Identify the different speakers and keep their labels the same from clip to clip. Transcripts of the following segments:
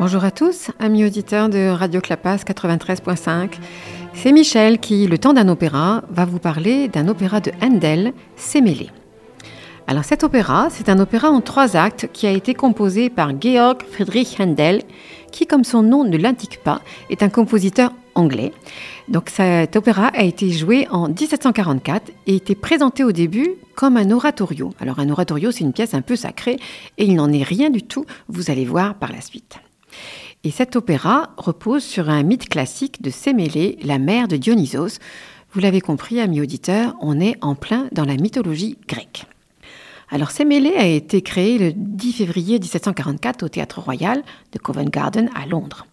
Speaker 1: Bonjour à tous, amis auditeurs de Radio Clapas 93.5. C'est Michel qui, le temps d'un opéra, va vous parler d'un opéra de Handel, Sémélé. Alors cet opéra, c'est un opéra en trois actes qui a été composé par Georg Friedrich Handel, qui, comme son nom ne l'indique pas, est un compositeur anglais. Donc cet opéra a été joué en 1744 et été présenté au début comme un oratorio. Alors un oratorio, c'est une pièce un peu sacrée et il n'en est rien du tout, vous allez voir par la suite. Et cet opéra repose sur un mythe classique de Sémélé, la mère de Dionysos. Vous l'avez compris, amis auditeurs, on est en plein dans la mythologie grecque. Alors Sémélé a été créé le 10 février 1744 au Théâtre Royal de Covent Garden à Londres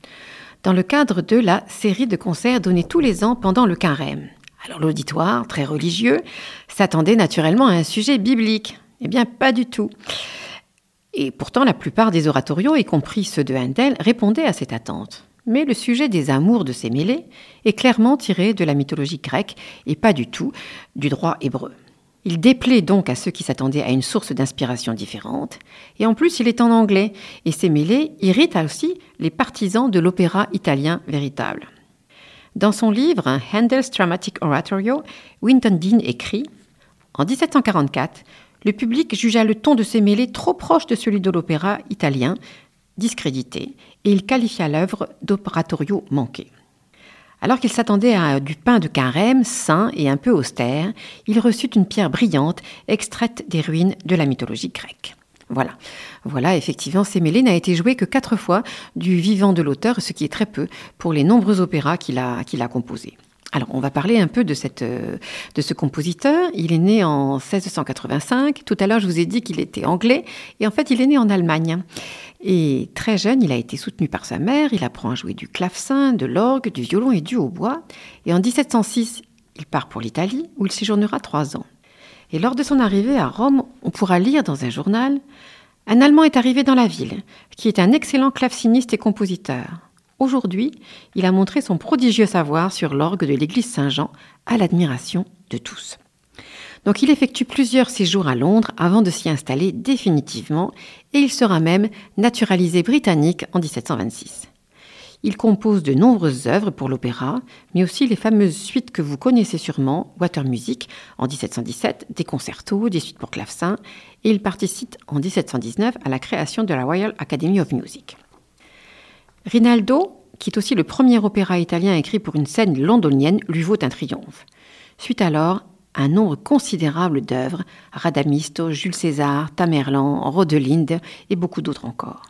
Speaker 1: dans le cadre de la série de concerts donnés tous les ans pendant le carême. Alors l'auditoire, très religieux, s'attendait naturellement à un sujet biblique. Eh bien, pas du tout. Et pourtant, la plupart des oratorios, y compris ceux de Handel, répondaient à cette attente. Mais le sujet des amours de ces mêlées est clairement tiré de la mythologie grecque et pas du tout du droit hébreu. Il déplaît donc à ceux qui s'attendaient à une source d'inspiration différente, et en plus il est en anglais, et ces mêlées irritent aussi les partisans de l'opéra italien véritable. Dans son livre Handel's Dramatic Oratorio, Winton Dean écrit En 1744, le public jugea le ton de ces mêlées trop proche de celui de l'opéra italien, discrédité, et il qualifia l'œuvre d'opératorio manqué. Alors qu'il s'attendait à du pain de carême, sain et un peu austère, il reçut une pierre brillante extraite des ruines de la mythologie grecque. Voilà. Voilà, effectivement, Sémélé n'a été joué que quatre fois du vivant de l'auteur, ce qui est très peu pour les nombreux opéras qu'il a composés. Alors, on va parler un peu de, euh, ce compositeur. Il est né en 1685. Tout à l'heure, je vous ai dit qu'il était anglais. Et en fait, il est né en Allemagne. Et très jeune, il a été soutenu par sa mère. Il apprend à jouer du clavecin, de l'orgue, du violon et du hautbois. Et en 1706, il part pour l'Italie, où il séjournera trois ans. Et lors de son arrivée à Rome, on pourra lire dans un journal Un Allemand est arrivé dans la ville, qui est un excellent claveciniste et compositeur. Aujourd'hui, il a montré son prodigieux savoir sur l'orgue de l'église Saint-Jean à l'admiration de tous. Donc il effectue plusieurs séjours à Londres avant de s'y installer définitivement et il sera même naturalisé britannique en 1726. Il compose de nombreuses œuvres pour l'opéra, mais aussi les fameuses suites que vous connaissez sûrement, Water Music en 1717, des concertos, des suites pour clavecin, et il participe en 1719 à la création de la Royal Academy of Music. Rinaldo, qui est aussi le premier opéra italien écrit pour une scène londonienne, lui vaut un triomphe. Suite alors un nombre considérable d'œuvres, Radamisto, Jules César, Tamerlan, Rodelinde et beaucoup d'autres encore.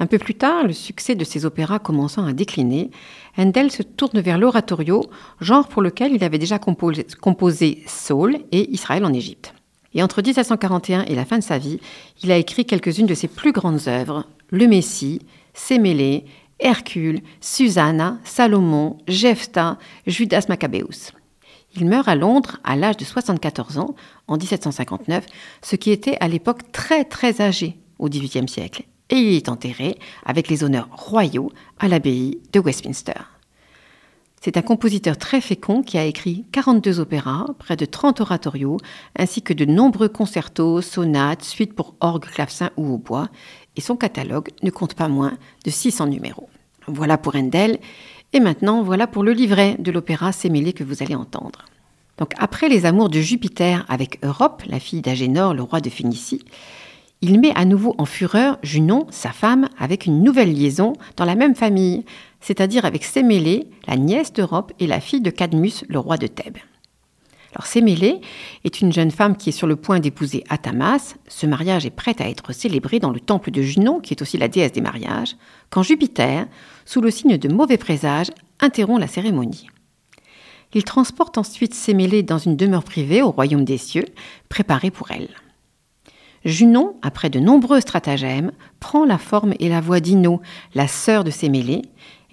Speaker 1: Un peu plus tard, le succès de ces opéras commençant à décliner, Handel se tourne vers l'oratorio, genre pour lequel il avait déjà composé, composé Saul et Israël en Égypte. Et entre 1741 et la fin de sa vie, il a écrit quelques-unes de ses plus grandes œuvres, Le Messie, Sémélé, Hercule, Susanna, Salomon, Jephthah, Judas Maccabéus. Il meurt à Londres à l'âge de 74 ans, en 1759, ce qui était à l'époque très très âgé au XVIIIe siècle, et il est enterré avec les honneurs royaux à l'abbaye de Westminster. C'est un compositeur très fécond qui a écrit 42 opéras, près de 30 oratorios, ainsi que de nombreux concertos, sonates, suites pour orgue, clavecin ou hautbois, et son catalogue ne compte pas moins de 600 numéros. Voilà pour Handel, et maintenant, voilà pour le livret de l'opéra Sémélé que vous allez entendre. Donc, après les amours de Jupiter avec Europe, la fille d'Agénor, le roi de Phénicie, il met à nouveau en fureur Junon, sa femme, avec une nouvelle liaison dans la même famille, c'est-à-dire avec Sémélé, la nièce d'Europe et la fille de Cadmus, le roi de Thèbes. Alors est une jeune femme qui est sur le point d'épouser Athamas. Ce mariage est prêt à être célébré dans le temple de Junon, qui est aussi la déesse des mariages, quand Jupiter, sous le signe de mauvais présages, interrompt la cérémonie. Il transporte ensuite Sémélé dans une demeure privée au royaume des cieux, préparée pour elle. Junon, après de nombreux stratagèmes, prend la forme et la voix d'Ino, la sœur de Sémélé,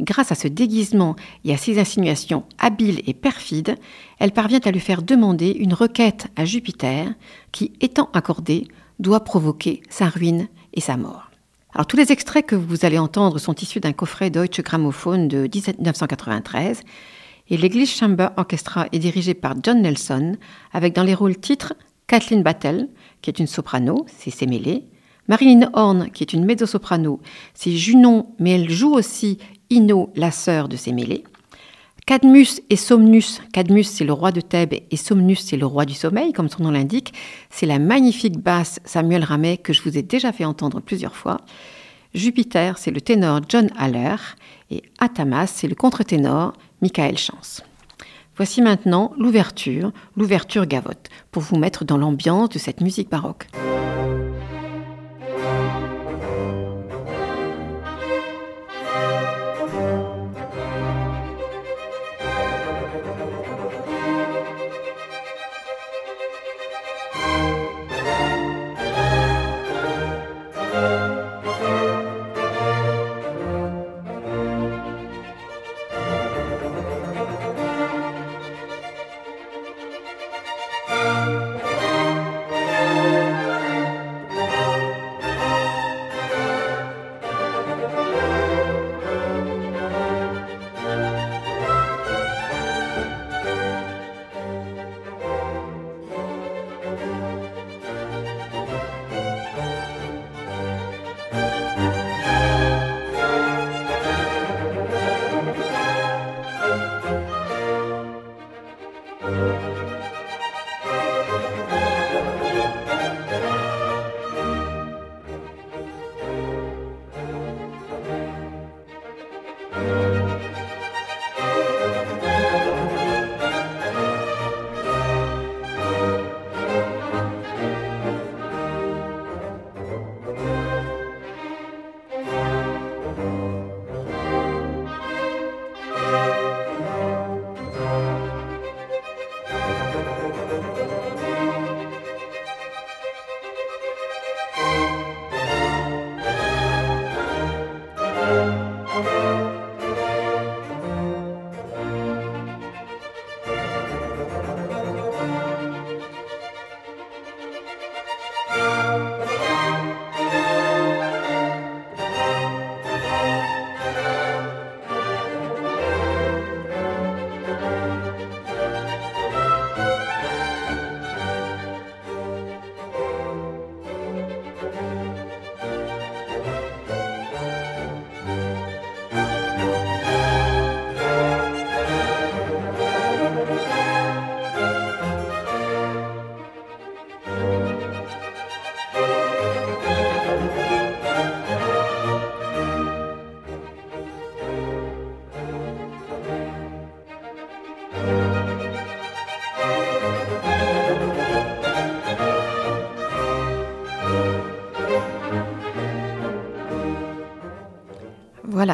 Speaker 1: Grâce à ce déguisement et à ses insinuations habiles et perfides, elle parvient à lui faire demander une requête à Jupiter qui, étant accordée, doit provoquer sa ruine et sa mort. Alors tous les extraits que vous allez entendre sont issus d'un coffret Deutsche Grammophon de 1993 et l'Église Chamber Orchestra est dirigée par John Nelson avec dans les rôles titres Kathleen Battle, qui est une soprano, c'est Sémélé, Marilyn Horn, qui est une mezzo-soprano, c'est Junon, mais elle joue aussi Ino, la sœur de Sémélé. Cadmus et Somnus, Cadmus c'est le roi de Thèbes et Somnus c'est le roi du sommeil, comme son nom l'indique, c'est la magnifique basse Samuel Ramet que je vous ai déjà fait entendre plusieurs fois. Jupiter c'est le ténor John Haller et Atamas c'est le contre-ténor Michael Chance. Voici maintenant l'ouverture, l'ouverture gavotte, pour vous mettre dans l'ambiance de cette musique baroque.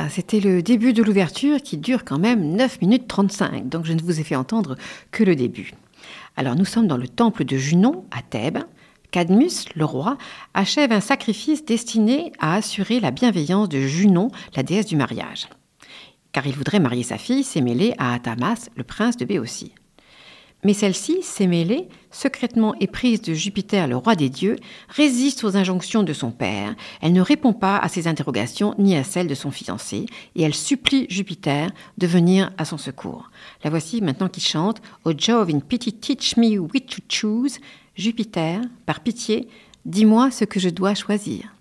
Speaker 1: C'était le début de l'ouverture qui dure quand même 9 minutes 35, donc je ne vous ai fait entendre que le début. Alors nous sommes dans le temple de Junon à Thèbes. Cadmus, le roi, achève un sacrifice destiné à assurer la bienveillance de Junon, la déesse du mariage. Car il voudrait marier sa fille, Sémélé, à Atamas, le prince de Béotie. Mais celle-ci, Sémélé, secrètement éprise de Jupiter, le roi des dieux, résiste aux injonctions de son père. Elle ne répond pas à ses interrogations ni à celles de son fiancé, et elle supplie Jupiter de venir à son secours. La voici maintenant qui chante O Jove in pity teach me which to choose. Jupiter, par pitié, dis-moi ce que je dois choisir.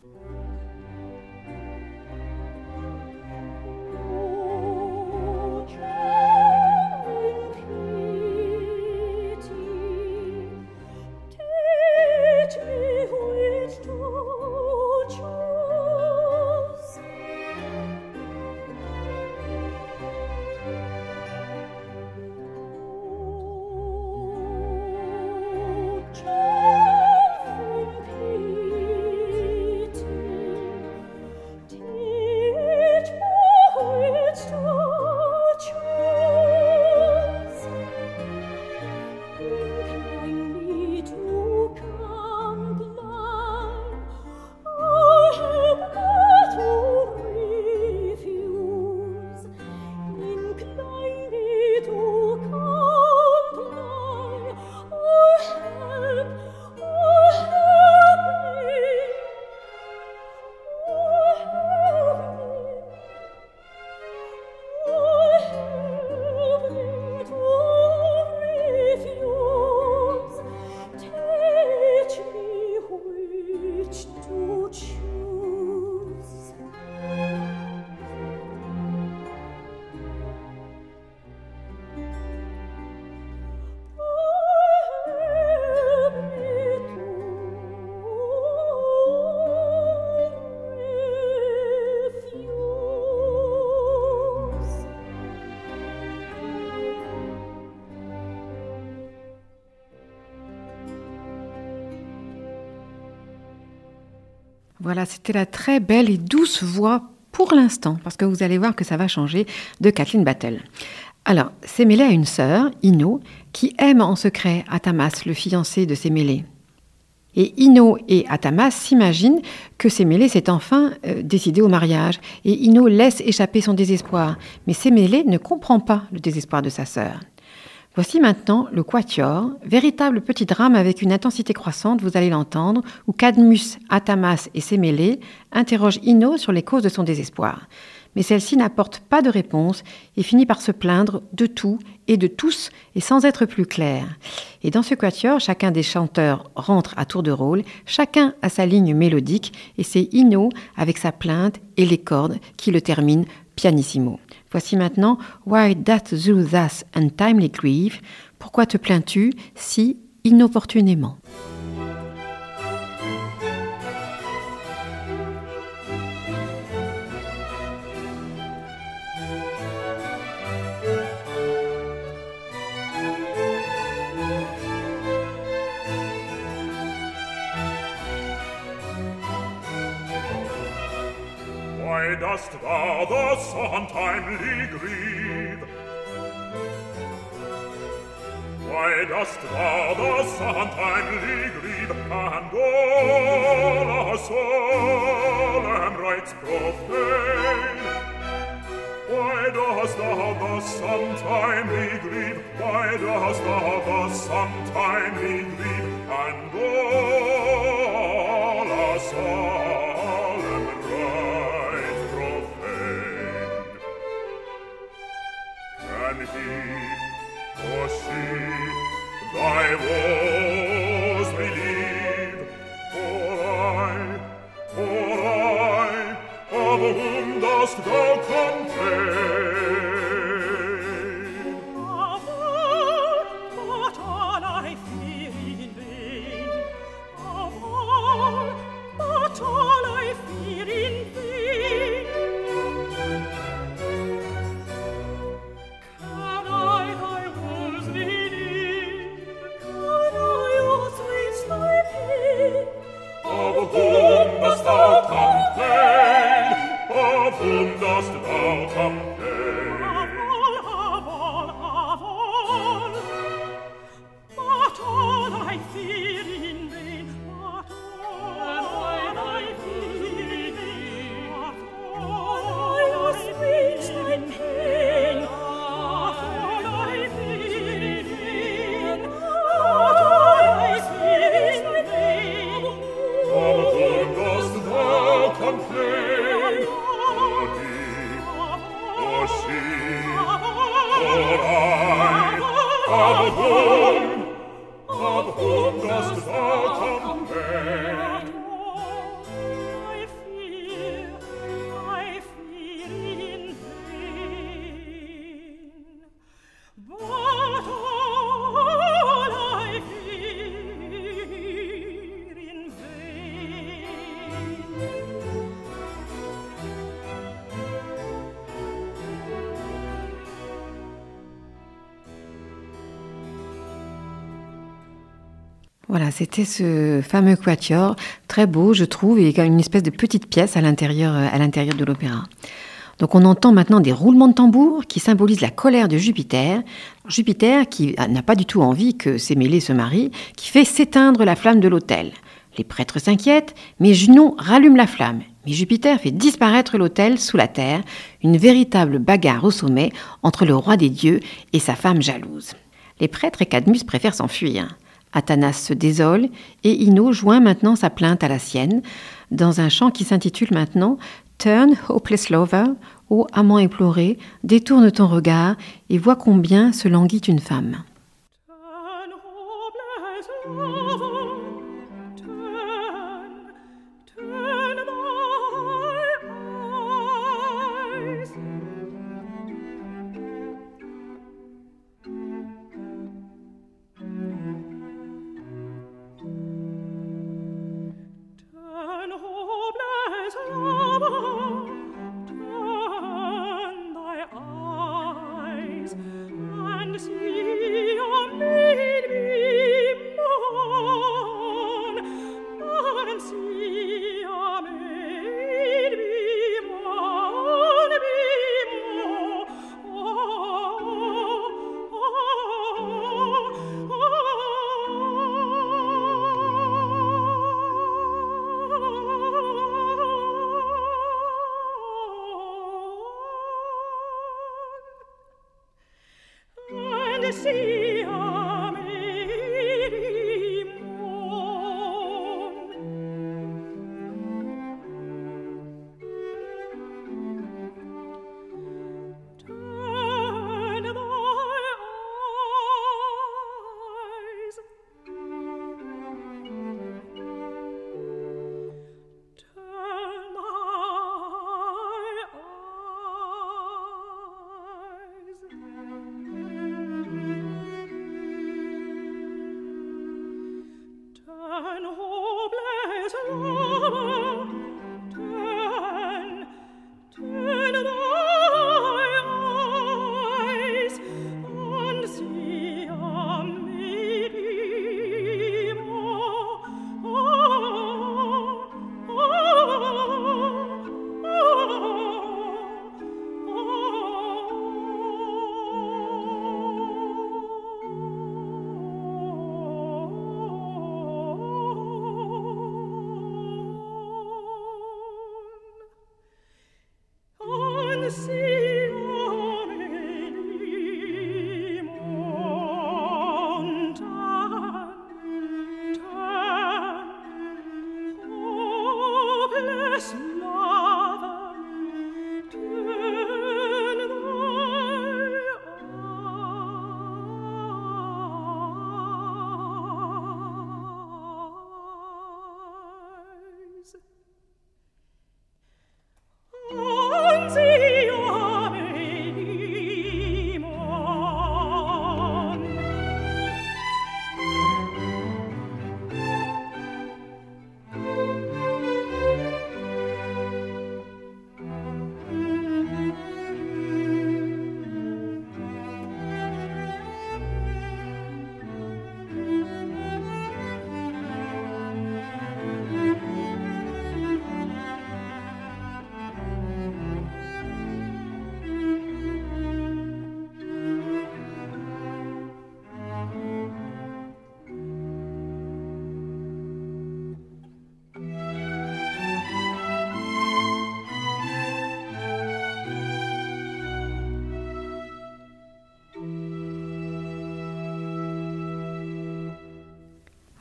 Speaker 1: C'était la très belle et douce voix pour l'instant, parce que vous allez voir que ça va changer, de Kathleen Battle. Alors, Sémélé a une sœur, Ino, qui aime en secret Atamas, le fiancé de Sémélé. Et Ino et Atamas s'imaginent que Sémélé s'est enfin euh, décidé au mariage, et Ino laisse échapper son désespoir. Mais Sémélé ne comprend pas le désespoir de sa sœur. Voici maintenant le Quatuor, véritable petit drame avec une intensité croissante, vous allez l'entendre, où Cadmus, Atamas et Sémélé interrogent Ino sur les causes de son désespoir. Mais celle-ci n'apporte pas de réponse et finit par se plaindre de tout et de tous et sans être plus claire. Et dans ce quatuor, chacun des chanteurs rentre à tour de rôle, chacun a sa ligne mélodique et c'est Ino avec sa plainte et les cordes qui le terminent pianissimo. Voici maintenant Why doth thou thus untimely grieve? Pourquoi te plains-tu si inopportunément?
Speaker 2: Dost thou thus untimely grieve? Why dost thou thus untimely grieve, and all our solemn rites profane? Why dost thou thus untimely grieve? Why dost thou thus untimely grieve, and all our solemn an Hieb. Così, thy
Speaker 1: war c'était ce fameux quatuor, très beau, je trouve, et une espèce de petite pièce à l'intérieur, euh, à l'intérieur de l'opéra. Donc on entend maintenant des roulements de tambour qui symbolisent la colère de Jupiter. Jupiter qui n'a pas du tout envie que Sémélé se marie, qui fait s'éteindre la flamme de l'autel. Les prêtres s'inquiètent, mais Junon rallume la flamme. Mais Jupiter fait disparaître l'autel sous la terre, une véritable bagarre au sommet entre le roi des dieux et sa femme jalouse. Les prêtres et Cadmus préfèrent s'enfuir. Athanas se désole et Ino joint maintenant sa plainte à la sienne dans un chant qui s'intitule maintenant Turn, hopeless lover, ô amant éploré, détourne ton regard et vois combien se languit une femme.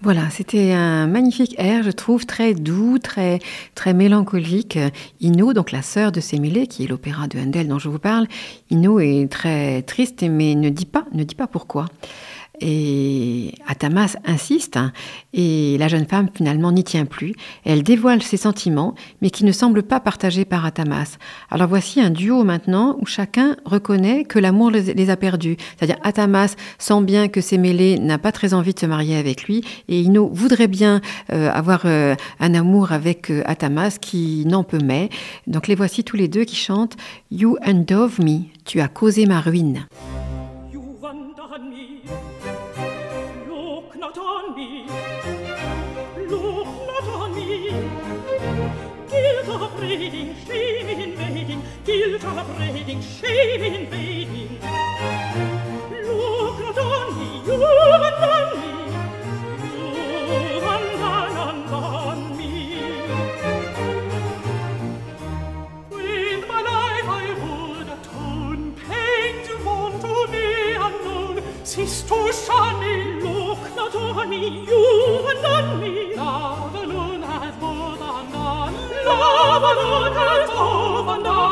Speaker 1: Voilà, c'était un magnifique air, je trouve, très doux, très, très mélancolique. Ino, donc la sœur de Sémilé, qui est l'opéra de Handel dont je vous parle, Ino est très triste, mais ne dit pas, ne dit pas pourquoi. Et Atamas insiste, hein, et la jeune femme finalement n'y tient plus. Elle dévoile ses sentiments, mais qui ne semblent pas partagés par Atamas. Alors voici un duo maintenant où chacun reconnaît que l'amour les a perdus. C'est-à-dire Atamas sent bien que Sémélé n'a pas très envie de se marier avec lui, et Ino voudrait bien euh, avoir euh, un amour avec euh, Atamas qui n'en peut mais. Donc les voici tous les deux qui chantent You undove me, tu as causé ma ruine.
Speaker 3: Lava luna, lava luna, lava luna,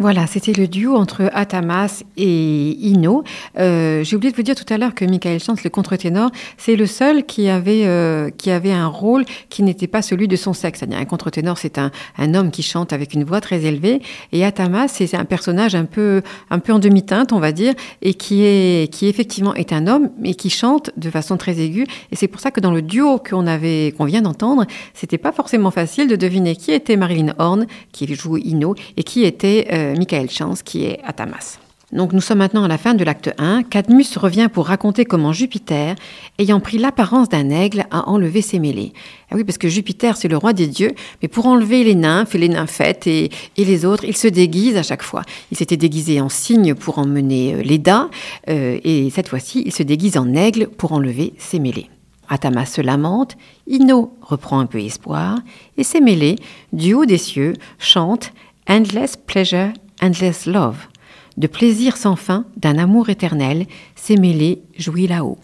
Speaker 3: Voilà, c'était le duo entre Atamas et Ino. Euh, J'ai oublié de vous dire tout à l'heure que Michael Chance, le contre-ténor, c'est le seul qui avait, euh, qui avait un rôle qui n'était pas celui de son sexe. C'est-à-dire un contre-ténor, c'est un, un homme qui chante avec une voix très élevée, et Atamas, c'est un personnage un peu, un peu en demi-teinte, on va dire, et qui est, qui effectivement est un homme, mais qui chante de façon très aiguë. Et c'est pour ça que dans le duo qu'on avait, qu'on vient d'entendre, c'était pas forcément facile de deviner qui était Marilyn Horn, qui joue Ino, et qui était euh, Michael Chance, qui est à Tamas. Donc nous sommes maintenant à la fin de l'acte 1. Cadmus revient pour raconter comment Jupiter, ayant pris l'apparence d'un aigle, a enlevé ses mêlées. Ah oui, parce que Jupiter, c'est le roi des dieux, mais pour enlever les nymphes et les nymphètes et, et les autres, il se déguise à chaque fois. Il s'était déguisé en cygne pour emmener euh, Leda, euh, et cette fois-ci, il se déguise en aigle pour enlever ses mêlées. Atamas se lamente, Ino reprend un peu espoir, et ses mêlées, du haut des cieux, chantent Endless pleasure, endless love. De plaisir sans fin, d'un amour éternel, s'émêler, jouit là-haut.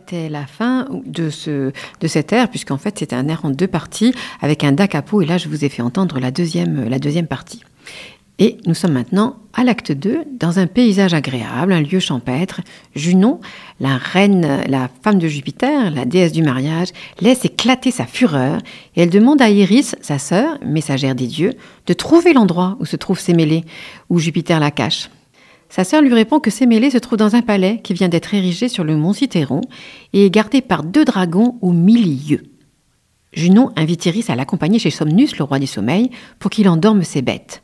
Speaker 3: C'était la fin de, ce, de cet air, puisqu'en fait c'était un air en deux parties, avec un da capo, et là je vous ai fait entendre la deuxième, la deuxième partie. Et nous sommes maintenant à l'acte 2, dans un paysage agréable, un lieu champêtre. Junon, la reine, la femme de Jupiter, la déesse du mariage, laisse éclater sa fureur et elle demande à Iris, sa sœur, messagère des dieux, de trouver l'endroit où se trouve Sémélé, où Jupiter la cache. Sa sœur lui répond que Sémélé se trouve dans un palais qui vient d'être érigé sur le mont Cithéron et est gardé par deux dragons au milieu.
Speaker 1: Junon invite Iris à l'accompagner chez Somnus, le roi du sommeil, pour qu'il endorme ses bêtes.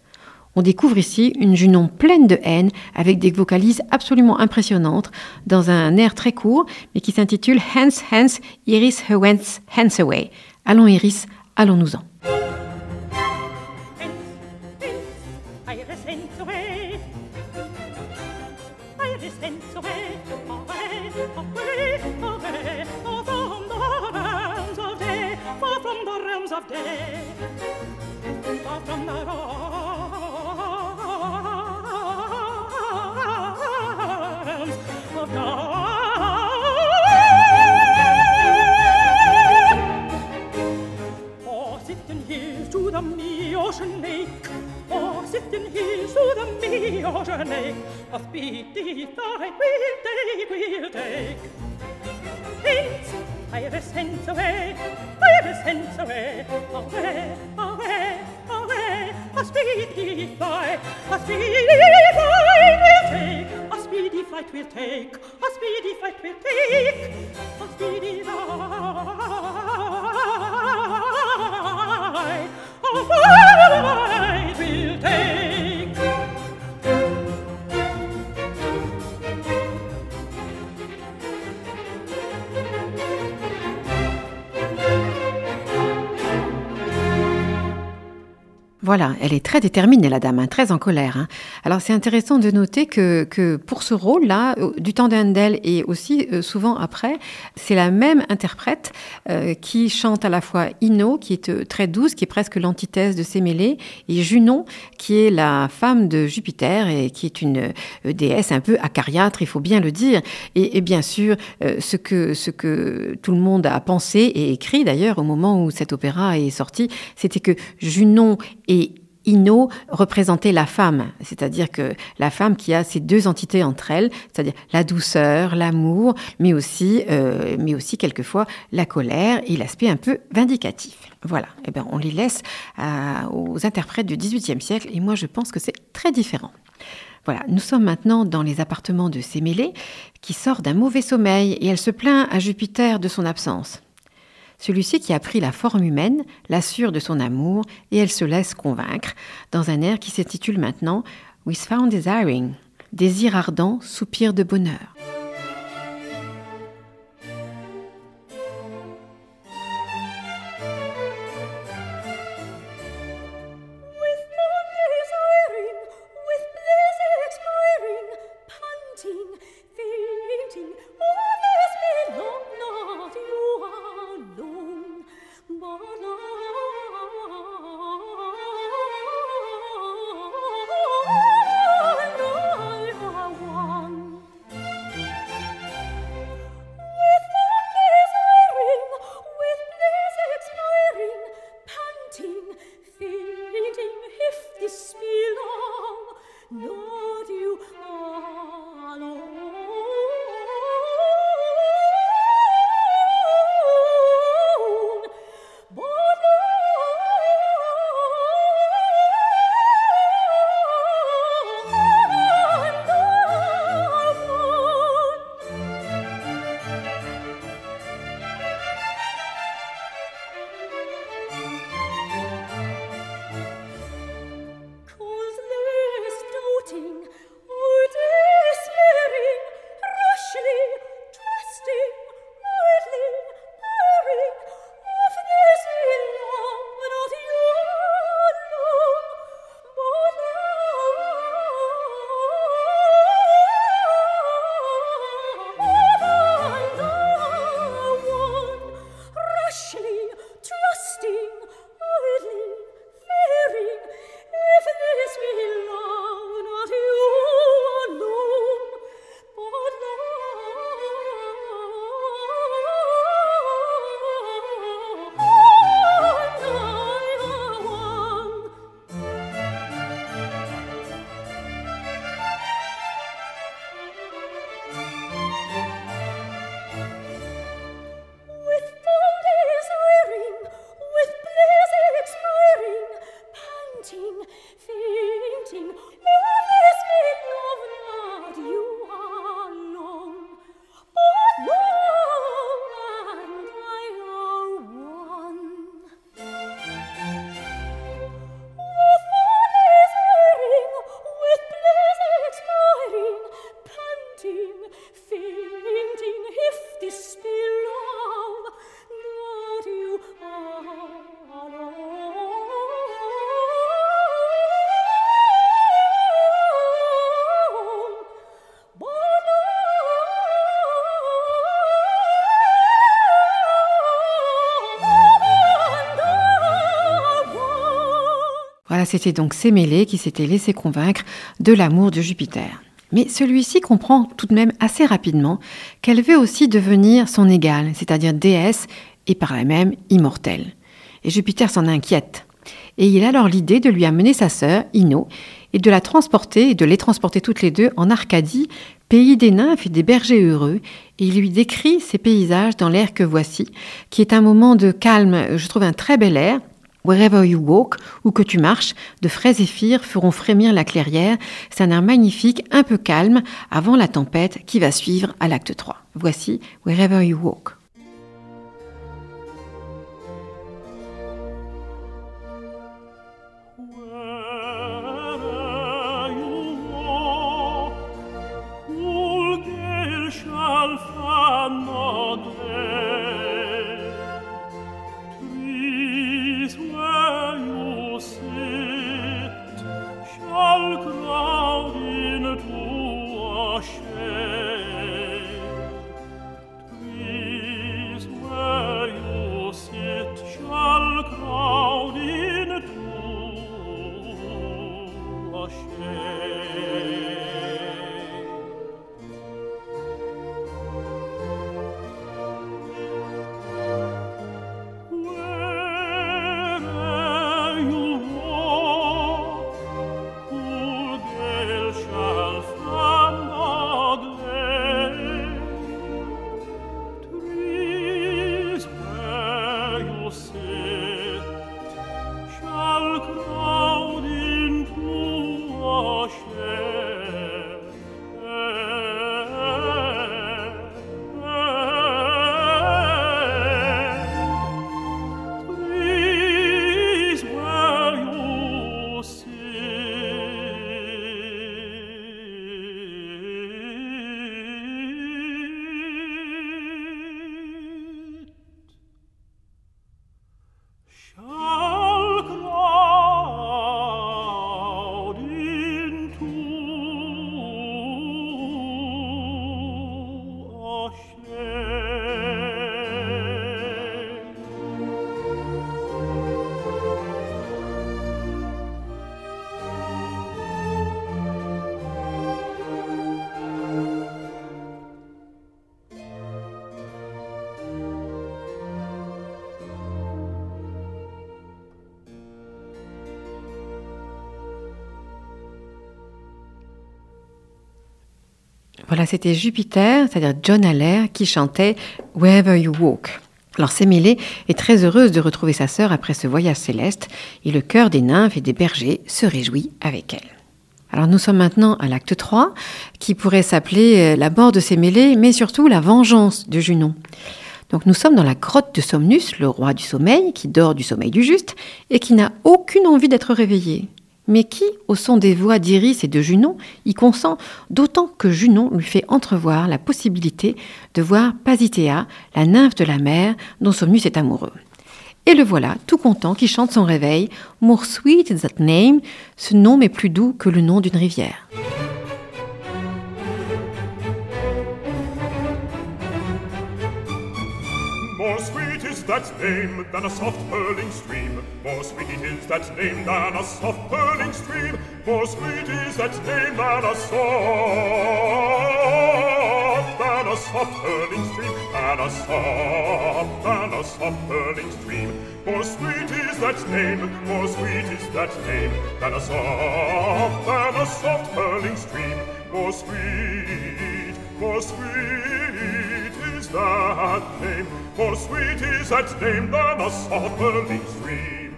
Speaker 1: On découvre ici une Junon pleine de haine, avec des vocalises absolument impressionnantes, dans un air très court, mais qui s'intitule Hence, Hence, Iris Hence, Hence Away. Allons Iris, allons-nous-en.
Speaker 3: dawns of day, far from the realms of dawn. Oh, here's to the me ocean lake, oh, sitting here's to the me ocean lake, a speed deep that we'll take, we'll take. Hence, I have a sense of ache. Hence away, away, away, away, a speedy flight, a speedy
Speaker 1: Voilà, elle est très déterminée, la dame, hein, très en colère. hein. Alors c'est intéressant de noter que, pour ce rôle-là, euh, du temps d'Handel et aussi euh, souvent après, c'est la même interprète euh, qui chante à la fois Ino, qui est très douce, qui est presque l'antithèse de Sémélé, et Junon, qui est la femme de Jupiter et qui est une déesse un peu acariâtre, il faut bien le dire. Et, bien sûr, ce, que, ce que tout le monde a pensé et écrit d'ailleurs au moment où cet opéra est sorti, c'était que Junon et Ino représentaient la femme, c'est-à-dire que la femme qui a ces deux entités entre elles, c'est-à-dire la douceur, l'amour, mais aussi, euh, mais aussi quelquefois la colère et l'aspect un peu vindicatif. Voilà, eh ben, on les laisse à- aux interprètes du XVIIIe siècle et moi je pense que c'est très différent. Voilà, nous sommes maintenant dans les appartements de Sémélé, qui sort d'un mauvais sommeil et elle se plaint à Jupiter de son absence. Celui-ci qui a pris la forme humaine l'assure de son amour et elle se laisse convaincre dans un air qui s'intitule maintenant With Found Desiring, désir ardent, soupir de bonheur. C'était donc Sémélé qui s'était laissé convaincre de l'amour de Jupiter. Mais celui-ci comprend tout de même assez rapidement qu'elle veut aussi devenir son égale, c'est-à-dire déesse et par la même immortelle. Et Jupiter s'en inquiète. Et il a alors l'idée de lui amener sa sœur, Ino, et de la transporter et de les transporter toutes les deux en Arcadie, pays des nymphes et des bergers heureux, et il lui décrit ces paysages dans l'air que voici, qui est un moment de calme, je trouve un très bel air, Wherever you walk, ou que tu marches, de frais zéphyrs feront frémir la clairière. C'est un air magnifique, un peu calme, avant la tempête qui va suivre à l'acte 3. Voici Wherever you walk. C'était Jupiter, c'est-à-dire John Haller, qui chantait Wherever You Walk. Alors Sémélé est très heureuse de retrouver sa sœur après ce voyage céleste, et le cœur des nymphes et des bergers se réjouit avec elle. Alors nous sommes maintenant à l'acte 3, qui pourrait s'appeler euh, la mort de Sémélé, mais surtout la vengeance de Junon. Donc nous sommes dans la grotte de Somnus, le roi du sommeil, qui dort du sommeil du juste, et qui n'a aucune envie d'être réveillé mais qui, au son des voix d'Iris et de Junon, y consent, d'autant que Junon lui fait entrevoir la possibilité de voir Pasitea, la nymphe de la mer dont Somnus est amoureux. Et le voilà, tout content, qui chante son réveil. More sweet is that name, ce nom est plus doux que le nom d'une rivière.
Speaker 2: That name than a soft purling stream. More sweet is that name than a soft purling stream. More sweet is that name than a soft, than a soft purling stream, than a soft, than a soft purling stream. More sweet is that name, more sweet is that name than a soft, than a soft purling stream. More sweet, more sweet that name. More sweet is that name than a soft stream.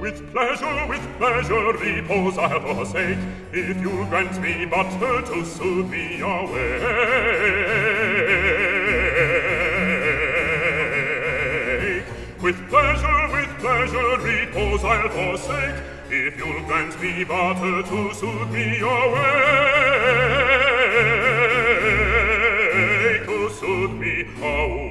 Speaker 2: With pleasure, with pleasure, repose I'll forsake, if you'll grant me but to soothe me awake. With pleasure, with pleasure, repose I'll forsake, If you'll grant me but to suit me your way, to suit me awake.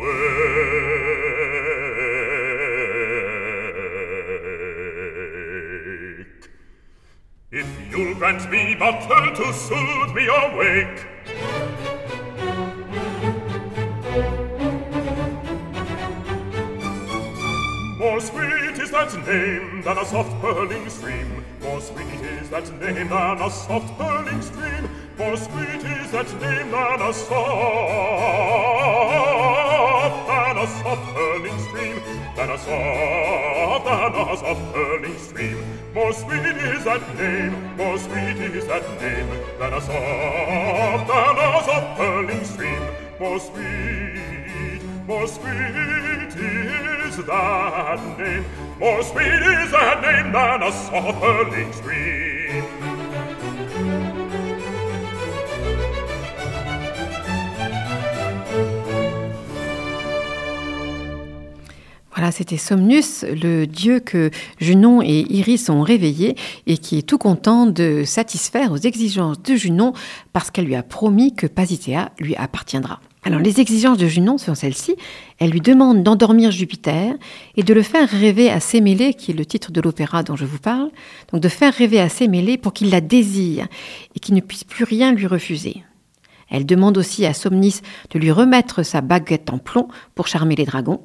Speaker 2: If you'll grant me but to suit me awake, that name than a soft purling stream. More sweet is that name than a soft purling stream. More sweet is that name than a soft, than a soft purling stream. Than a soft, than a soft purling stream. More sweet is that name, more sweet is that name. Than a soft, than a soft purling stream. More sweet, more sweet is
Speaker 1: Voilà, c'était Somnus, le dieu que Junon et Iris ont réveillé et qui est tout content de satisfaire aux exigences de Junon parce qu'elle lui a promis que Pasitea lui appartiendra. Les exigences de Junon sont celles-ci. Elle lui demande d'endormir Jupiter et de le faire rêver à Sémélé, qui est le titre de l'opéra dont je vous parle, donc de faire rêver à Sémélé pour qu'il la désire et qu'il ne puisse plus rien lui refuser. Elle demande aussi à Somnis de lui remettre sa baguette en plomb pour charmer les dragons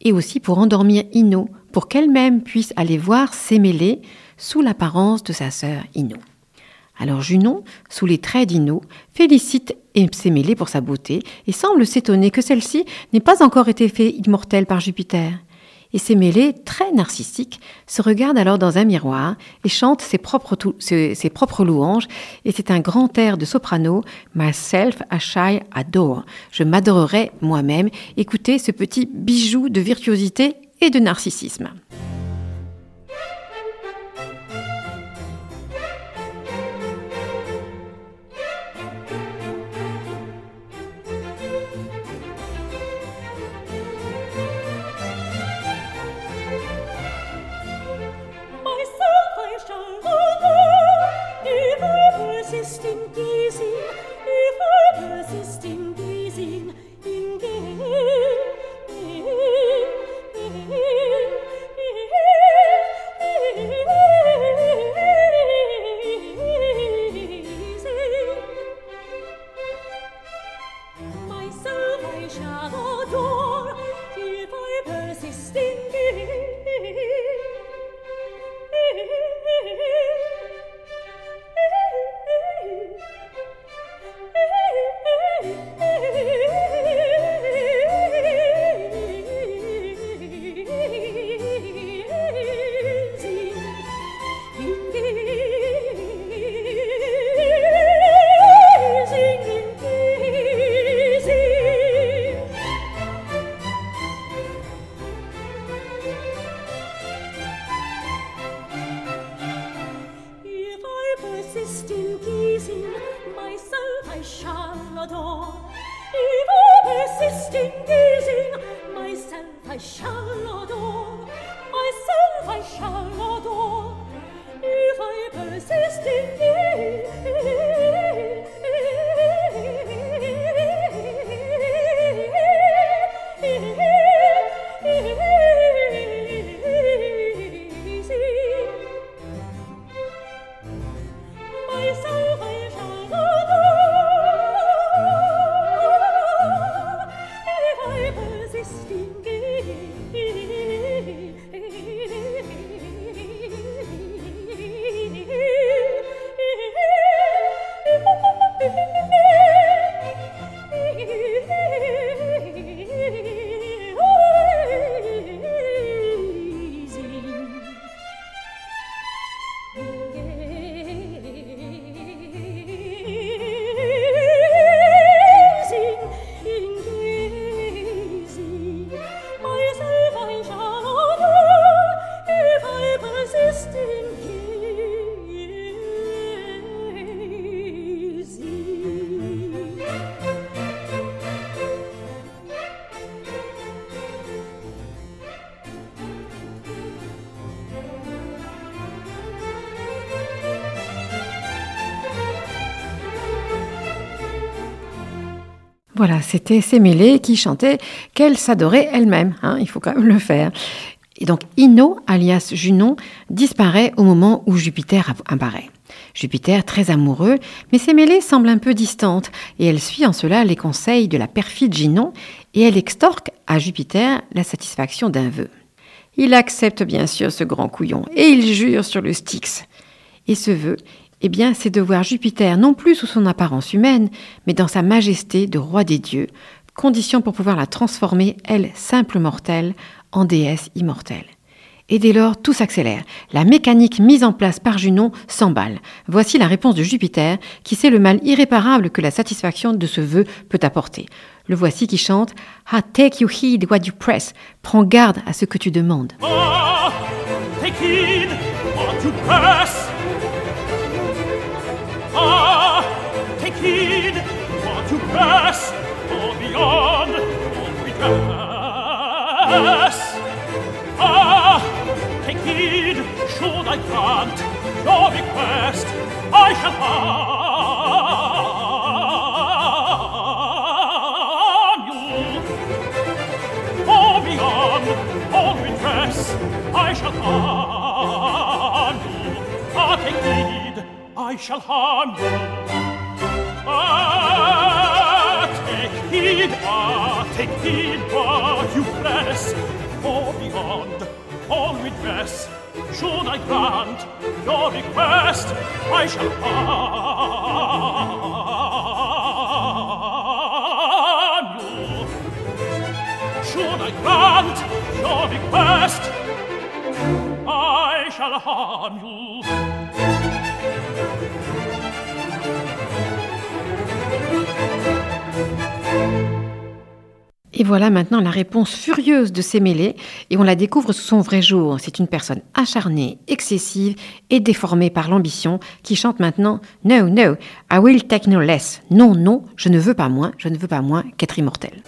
Speaker 1: et aussi pour endormir Ino, pour qu'elle-même puisse aller voir Sémélé sous l'apparence de sa sœur Ino. Alors Junon, sous les traits d'Ino, félicite Sémélé pour sa beauté et semble s'étonner que celle-ci n'ait pas encore été faite immortelle par Jupiter. Et Sémélé, très narcissique, se regarde alors dans un miroir et chante ses propres, ses, ses propres louanges. Et c'est un grand air de soprano, Myself I shy adore. Je m'adorerai moi-même. Écoutez ce petit bijou de virtuosité et de narcissisme.
Speaker 3: ist in Giesing, übrigens ist in Giesing, in Giesing, in Giesing. I shall
Speaker 1: c'était Sémélé qui chantait qu'elle s'adorait elle-même. hein, il faut quand même le faire. Et donc Ino, alias Junon, disparaît au moment où Jupiter app- apparaît. Jupiter très amoureux, mais Sémélé semble un peu distante, et elle suit en cela les conseils de la perfide Ginon, et elle extorque à Jupiter la satisfaction d'un vœu.
Speaker 3: Il accepte bien sûr ce grand couillon et il jure sur le Styx. Et ce vœu, eh bien, c'est de voir Jupiter non plus sous son apparence humaine, mais dans sa majesté de roi des dieux, condition pour pouvoir la transformer, elle, simple mortelle, en déesse immortelle. Et dès lors, tout s'accélère. La mécanique mise en place par Junon s'emballe. Voici la réponse de Jupiter, qui sait le mal irréparable que la satisfaction de ce vœu peut apporter. Le voici qui chante Ah, take you heed what you press. Prends garde à ce que tu demandes.
Speaker 4: Ah, take heed what you press. Ah, take heed, what you pass, or beyond, or we pass. Ah, take heed, should I grant your request, I shall pass. I shall harm you, ah, take heed I shall harm you. Ah, take heed, ah, take heed what you press, for beyond all redress, should I grant your request, I shall harm you. Should I grant your request, I shall harm you.
Speaker 3: Et voilà maintenant la réponse furieuse de Sémélé, et on la découvre sous son vrai jour. C'est une personne acharnée, excessive et déformée par l'ambition qui chante maintenant No, no, I will take no less. Non, non, je ne veux pas moins, je ne veux pas moins qu'être immortel.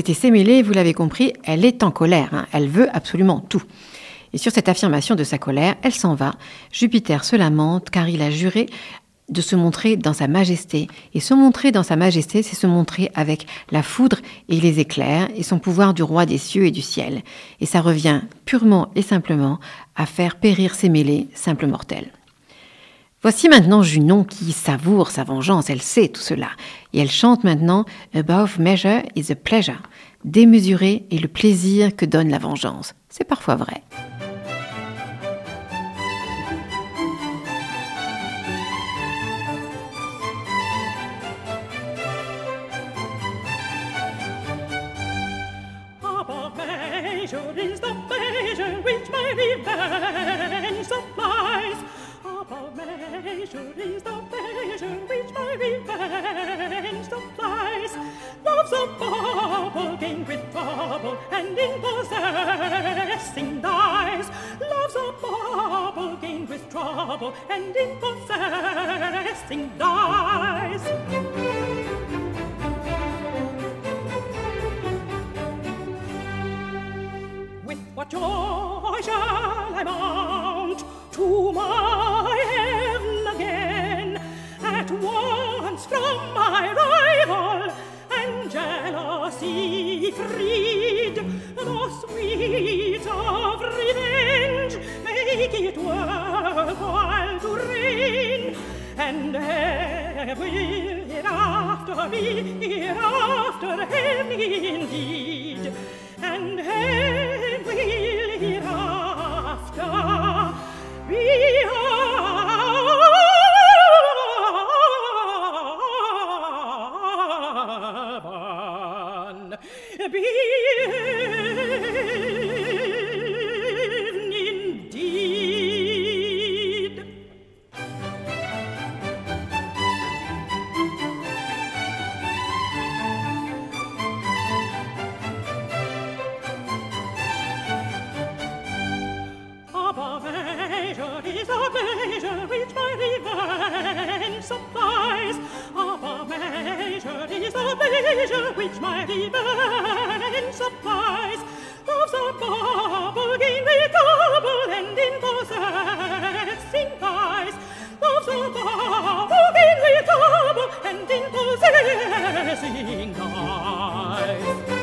Speaker 3: C'était Sémélé, vous l'avez compris, elle est en colère, hein, elle veut absolument tout. Et sur cette affirmation de sa colère, elle s'en va. Jupiter se lamente car il a juré
Speaker 1: de se montrer dans sa majesté. Et se montrer dans sa majesté, c'est se montrer avec la foudre et les éclairs et son pouvoir du roi des cieux et du ciel. Et ça revient purement et simplement à faire périr ses mêlées, simples mortels. Voici maintenant Junon qui savoure sa vengeance, elle sait tout cela. Et elle chante maintenant Above measure is a pleasure. Démesuré est le plaisir que donne la vengeance. C'est parfois vrai.
Speaker 3: Trouble, and in possessing dies. Love's a bubble gained with trouble, and in possessing dies. me hereafter, help me pleasure which my divine supplies of the bubble irrecoverable and impossessing prize of the bubble irrecoverable and impossessing prize.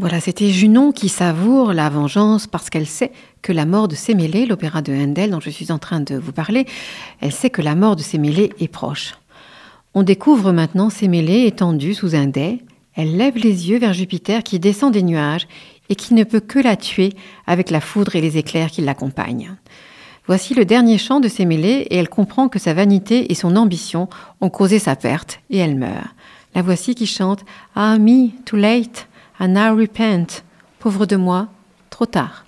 Speaker 1: Voilà, c'était Junon qui savoure la vengeance parce qu'elle sait que la mort de Sémélé, l'opéra de Handel dont je suis en train de vous parler, elle sait que la mort de Sémélé est proche. On découvre maintenant Sémélé étendue sous un dais. Elle lève les yeux vers Jupiter qui descend des nuages et qui ne peut que la tuer avec la foudre et les éclairs qui l'accompagnent. Voici le dernier chant de Sémélé et elle comprend que sa vanité et son ambition ont causé sa perte et elle meurt. La voici qui chante Ah me, too late, I now repent. Pauvre de moi, trop tard.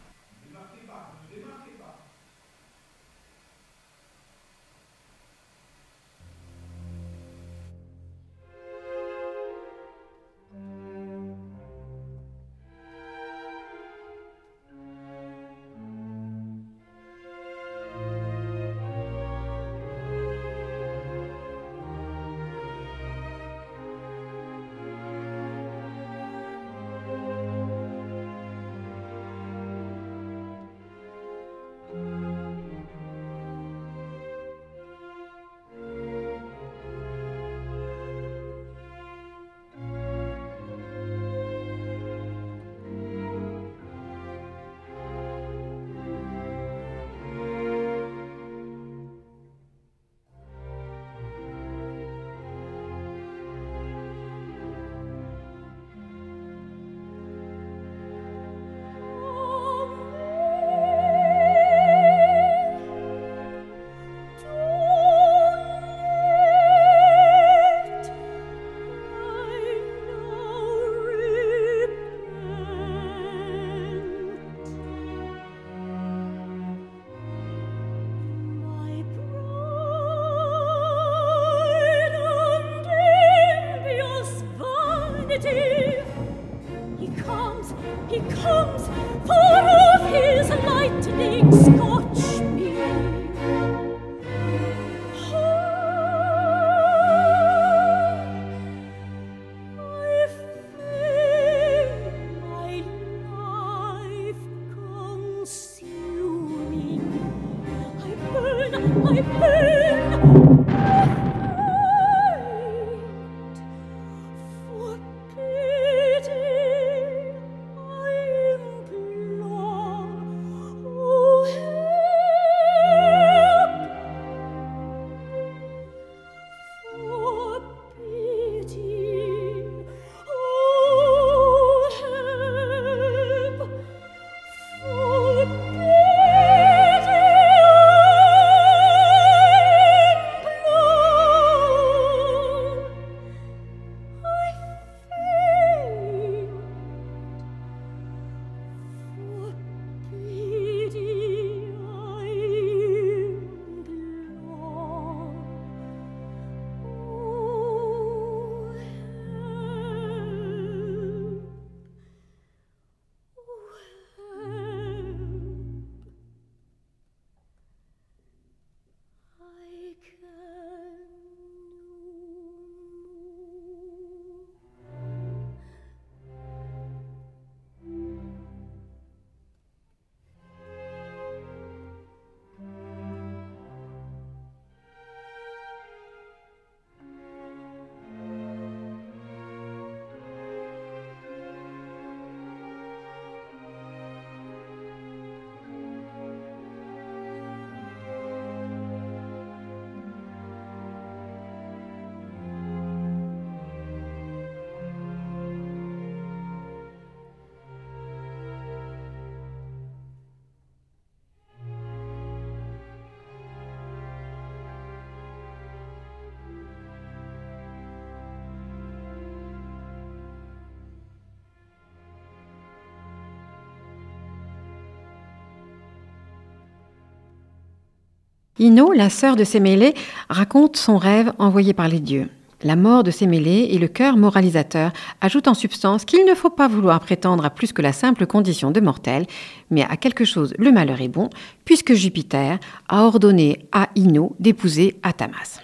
Speaker 1: Ino, la sœur de Sémélé, raconte son rêve envoyé par les dieux. La mort de Sémélé et le cœur moralisateur ajoutent en substance qu'il ne faut pas vouloir prétendre à plus que la simple condition de mortel, mais à quelque chose le malheur est bon, puisque Jupiter a ordonné à Ino d'épouser Athamas.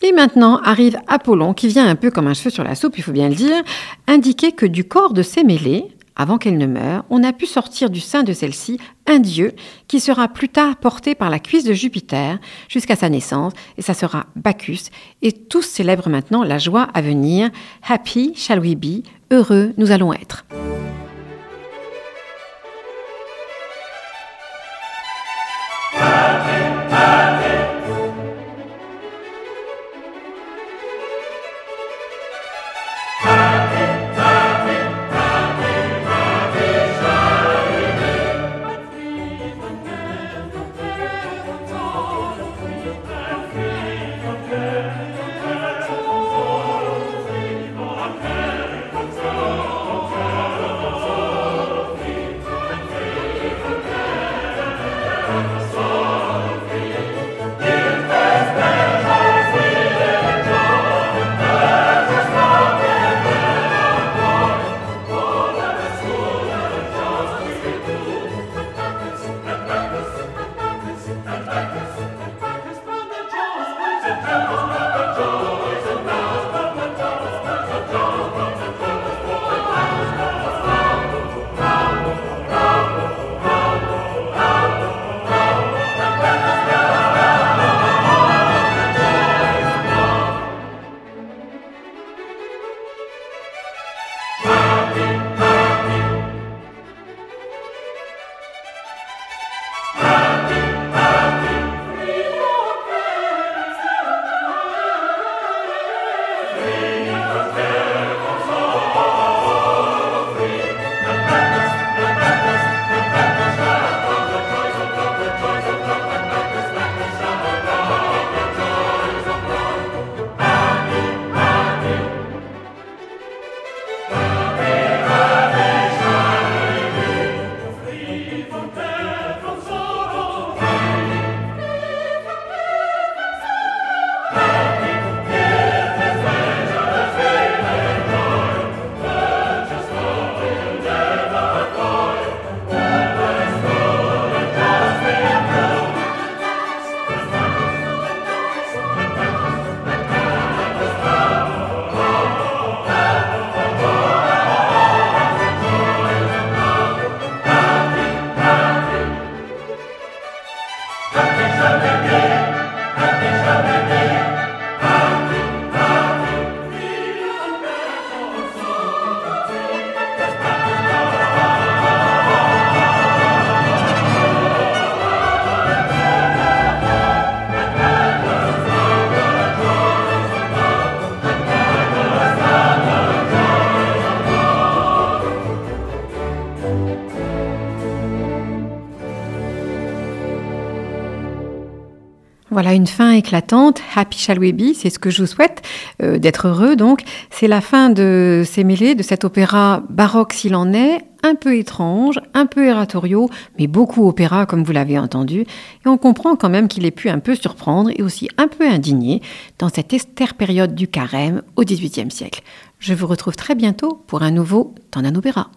Speaker 1: Et maintenant arrive Apollon, qui vient un peu comme un cheveu sur la soupe, il faut bien le dire, indiquer que du corps de Sémélé, avant qu'elle ne meure, on a pu sortir du sein de celle-ci un dieu qui sera plus tard porté par la cuisse de Jupiter jusqu'à sa naissance, et ça sera Bacchus. Et tous célèbrent maintenant la joie à venir. Happy shall we be, heureux nous allons être. Voilà une fin éclatante. Happy shall we be, c'est ce que je vous souhaite, euh, d'être heureux donc. C'est la fin de ces mêlées, de cet opéra baroque s'il en est, un peu étrange, un peu ératoriaux, mais beaucoup opéra comme vous l'avez entendu. Et on comprend quand même qu'il ait pu un peu surprendre et aussi un peu indigner dans cette estère période du carême au XVIIIe siècle. Je vous retrouve très bientôt pour un nouveau Temps d'un opéra.